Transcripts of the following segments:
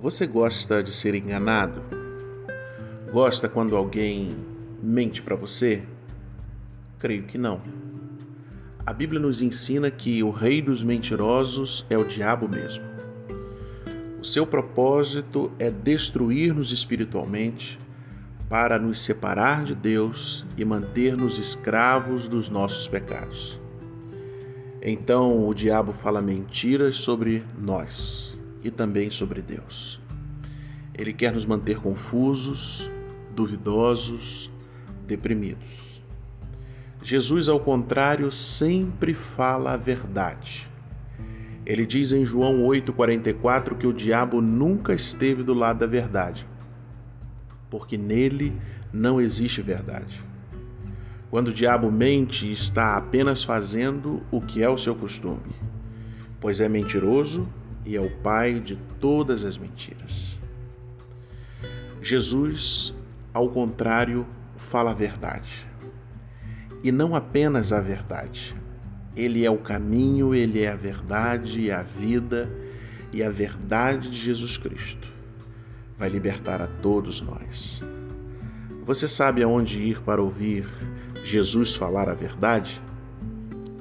Você gosta de ser enganado? Gosta quando alguém mente para você? Creio que não. A Bíblia nos ensina que o rei dos mentirosos é o diabo mesmo. O seu propósito é destruir-nos espiritualmente para nos separar de Deus e manter-nos escravos dos nossos pecados. Então o diabo fala mentiras sobre nós e também sobre Deus. Ele quer nos manter confusos, duvidosos, deprimidos. Jesus, ao contrário, sempre fala a verdade. Ele diz em João 8,44 que o diabo nunca esteve do lado da verdade, porque nele não existe verdade. Quando o diabo mente, está apenas fazendo o que é o seu costume, pois é mentiroso e é o pai de todas as mentiras. Jesus, ao contrário, fala a verdade. E não apenas a verdade. Ele é o caminho, ele é a verdade e a vida e a verdade de Jesus Cristo. Vai libertar a todos nós. Você sabe aonde ir para ouvir Jesus falar a verdade?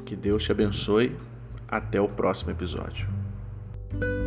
Que Deus te abençoe. Até o próximo episódio. thank you